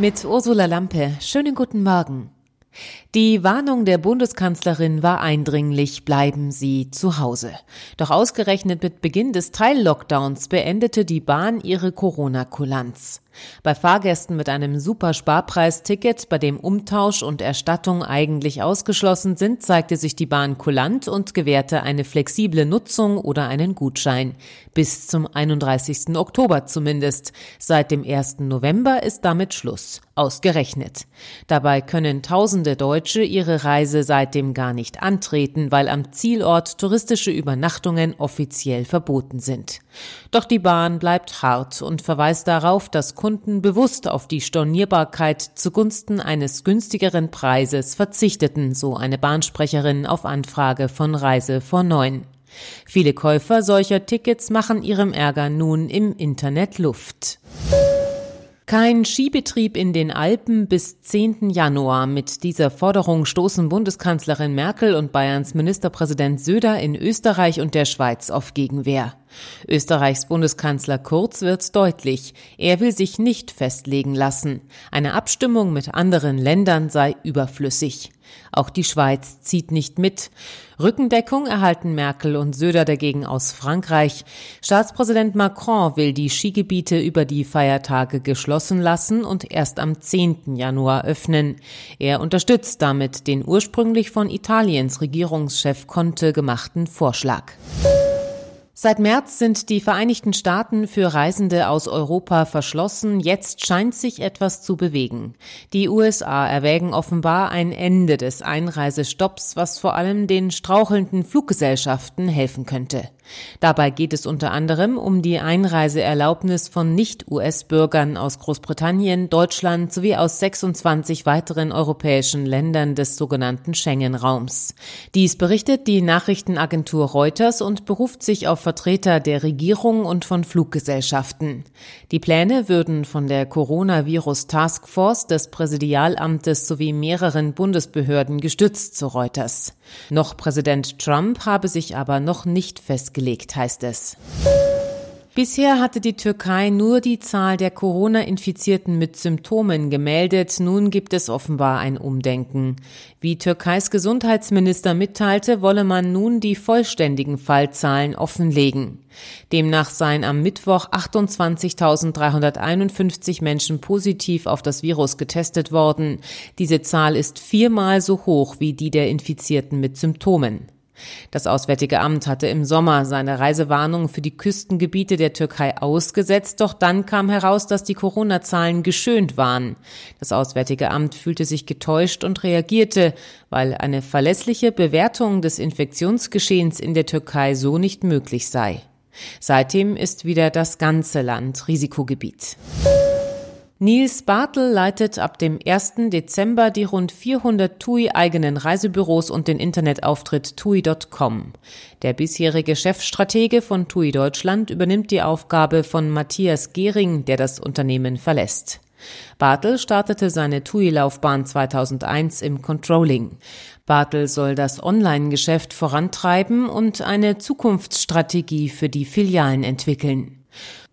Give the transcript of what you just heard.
Mit Ursula Lampe. Schönen guten Morgen. Die Warnung der Bundeskanzlerin war eindringlich, bleiben Sie zu Hause. Doch ausgerechnet mit Beginn des Teil-Lockdowns beendete die Bahn ihre Corona-Kulanz. Bei Fahrgästen mit einem Supersparpreisticket, bei dem Umtausch und Erstattung eigentlich ausgeschlossen sind, zeigte sich die Bahn kulant und gewährte eine flexible Nutzung oder einen Gutschein. Bis zum 31. Oktober zumindest. Seit dem 1. November ist damit Schluss. Ausgerechnet. Dabei können tausende Deutsche ihre Reise seitdem gar nicht antreten, weil am Zielort touristische Übernachtungen offiziell verboten sind. Doch die Bahn bleibt hart und verweist darauf, dass Kunden bewusst auf die Stornierbarkeit zugunsten eines günstigeren Preises verzichteten, so eine Bahnsprecherin auf Anfrage von Reise vor neun. Viele Käufer solcher Tickets machen ihrem Ärger nun im Internet Luft. Kein Skibetrieb in den Alpen bis 10. Januar. Mit dieser Forderung stoßen Bundeskanzlerin Merkel und Bayerns Ministerpräsident Söder in Österreich und der Schweiz auf Gegenwehr. Österreichs Bundeskanzler Kurz wird deutlich. Er will sich nicht festlegen lassen. Eine Abstimmung mit anderen Ländern sei überflüssig. Auch die Schweiz zieht nicht mit. Rückendeckung erhalten Merkel und Söder dagegen aus Frankreich. Staatspräsident Macron will die Skigebiete über die Feiertage geschlossen lassen und erst am 10. Januar öffnen. Er unterstützt damit den ursprünglich von Italiens Regierungschef Conte gemachten Vorschlag. Seit März sind die Vereinigten Staaten für Reisende aus Europa verschlossen. Jetzt scheint sich etwas zu bewegen. Die USA erwägen offenbar ein Ende des Einreisestopps, was vor allem den strauchelnden Fluggesellschaften helfen könnte. Dabei geht es unter anderem um die Einreiseerlaubnis von Nicht-US-Bürgern aus Großbritannien, Deutschland sowie aus 26 weiteren europäischen Ländern des sogenannten Schengen-Raums. Dies berichtet die Nachrichtenagentur Reuters und beruft sich auf Vertreter der Regierung und von Fluggesellschaften. Die Pläne würden von der Coronavirus Taskforce des Präsidialamtes sowie mehreren Bundesbehörden gestützt, zu Reuters. Noch Präsident Trump habe sich aber noch nicht festgelegt festgelegt, heißt es. Bisher hatte die Türkei nur die Zahl der Corona-Infizierten mit Symptomen gemeldet. Nun gibt es offenbar ein Umdenken. Wie Türkeis Gesundheitsminister mitteilte, wolle man nun die vollständigen Fallzahlen offenlegen. Demnach seien am Mittwoch 28.351 Menschen positiv auf das Virus getestet worden. Diese Zahl ist viermal so hoch wie die der Infizierten mit Symptomen. Das Auswärtige Amt hatte im Sommer seine Reisewarnung für die Küstengebiete der Türkei ausgesetzt, doch dann kam heraus, dass die Corona-Zahlen geschönt waren. Das Auswärtige Amt fühlte sich getäuscht und reagierte, weil eine verlässliche Bewertung des Infektionsgeschehens in der Türkei so nicht möglich sei. Seitdem ist wieder das ganze Land Risikogebiet. Nils Bartel leitet ab dem 1. Dezember die rund 400 TUI eigenen Reisebüros und den Internetauftritt TUI.com. Der bisherige Chefstratege von TUI Deutschland übernimmt die Aufgabe von Matthias Gehring, der das Unternehmen verlässt. Bartel startete seine TUI-Laufbahn 2001 im Controlling. Bartel soll das Online-Geschäft vorantreiben und eine Zukunftsstrategie für die Filialen entwickeln.